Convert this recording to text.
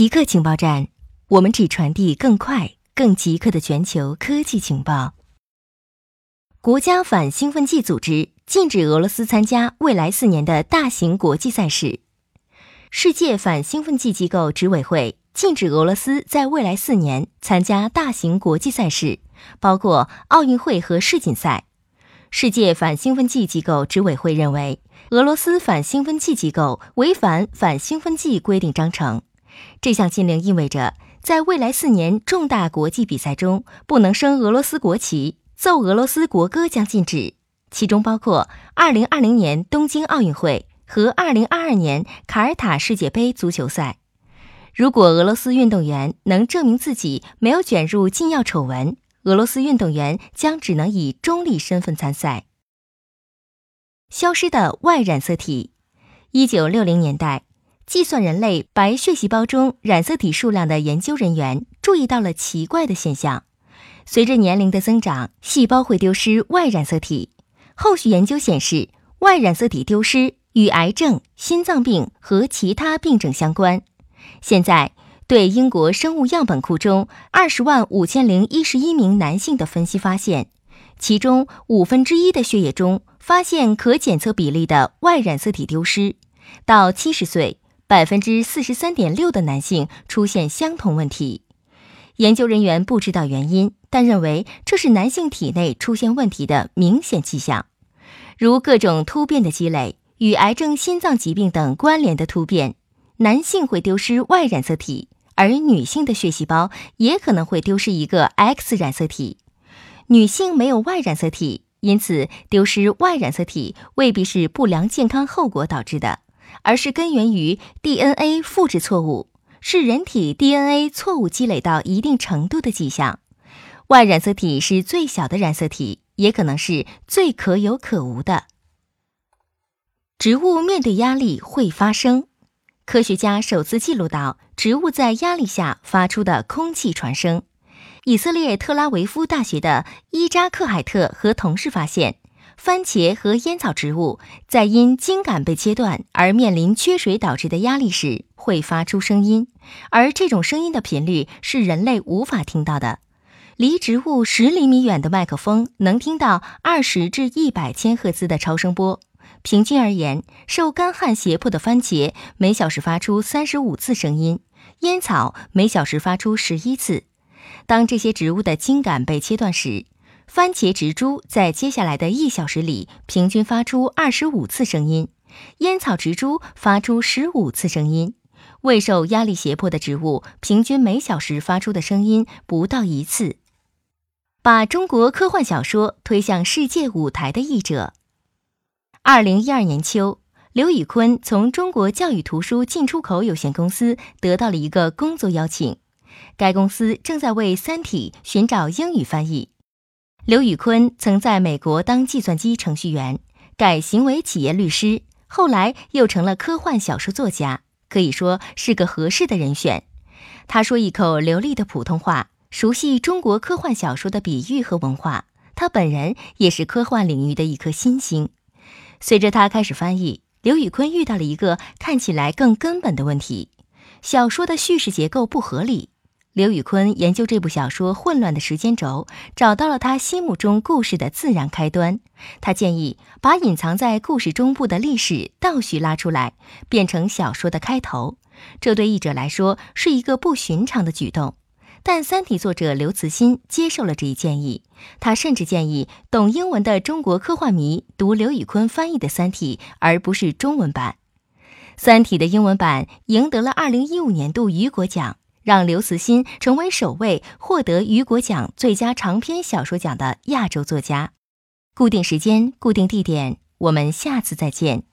极客情报站，我们只传递更快、更极客的全球科技情报。国家反兴奋剂组织禁止俄罗斯参加未来四年的大型国际赛事。世界反兴奋剂机构执委会禁止俄罗斯在未来四年参加大型国际赛事，包括奥运会和世锦赛。世界反兴奋剂机构执委会认为，俄罗斯反兴奋剂机构违反反兴奋剂规定章程。这项禁令意味着，在未来四年重大国际比赛中，不能升俄罗斯国旗、奏俄罗斯国歌将禁止，其中包括2020年东京奥运会和2022年卡尔塔世界杯足球赛。如果俄罗斯运动员能证明自己没有卷入禁药丑闻，俄罗斯运动员将只能以中立身份参赛。消失的 Y 染色体，一九六零年代。计算人类白血细胞中染色体数量的研究人员注意到了奇怪的现象：随着年龄的增长，细胞会丢失 Y 染色体。后续研究显示，Y 染色体丢失与癌症、心脏病和其他病症相关。现在，对英国生物样本库中二十万五千零一十一名男性的分析发现，其中五分之一的血液中发现可检测比例的 Y 染色体丢失。到七十岁。百分之四十三点六的男性出现相同问题，研究人员不知道原因，但认为这是男性体内出现问题的明显迹象，如各种突变的积累与癌症、心脏疾病等关联的突变。男性会丢失 Y 染色体，而女性的血细胞也可能会丢失一个 X 染色体。女性没有 Y 染色体，因此丢失 Y 染色体未必是不良健康后果导致的。而是根源于 DNA 复制错误，是人体 DNA 错误积累到一定程度的迹象。Y 染色体是最小的染色体，也可能是最可有可无的。植物面对压力会发声。科学家首次记录到植物在压力下发出的空气传声。以色列特拉维夫大学的伊扎克海特和同事发现。番茄和烟草植物在因茎秆被切断而面临缺水导致的压力时，会发出声音，而这种声音的频率是人类无法听到的。离植物十厘米远的麦克风能听到二十至一百千赫兹的超声波。平均而言，受干旱胁迫的番茄每小时发出三十五次声音，烟草每小时发出十一次。当这些植物的茎秆被切断时，番茄植株在接下来的一小时里平均发出二十五次声音，烟草植株发出十五次声音，未受压力胁迫的植物平均每小时发出的声音不到一次。把中国科幻小说推向世界舞台的译者。二零一二年秋，刘宇坤从中国教育图书进出口有限公司得到了一个工作邀请，该公司正在为《三体》寻找英语翻译。刘宇坤曾在美国当计算机程序员，改行为企业律师，后来又成了科幻小说作家，可以说是个合适的人选。他说一口流利的普通话，熟悉中国科幻小说的比喻和文化。他本人也是科幻领域的一颗新星。随着他开始翻译，刘宇坤遇到了一个看起来更根本的问题：小说的叙事结构不合理。刘宇坤研究这部小说混乱的时间轴，找到了他心目中故事的自然开端。他建议把隐藏在故事中部的历史倒叙拉出来，变成小说的开头。这对译者来说是一个不寻常的举动。但《三体》作者刘慈欣接受了这一建议。他甚至建议懂英文的中国科幻迷读刘宇坤翻译的《三体》，而不是中文版。《三体》的英文版赢得了2015年度雨果奖。让刘慈欣成为首位获得雨果奖最佳长篇小说奖的亚洲作家。固定时间，固定地点，我们下次再见。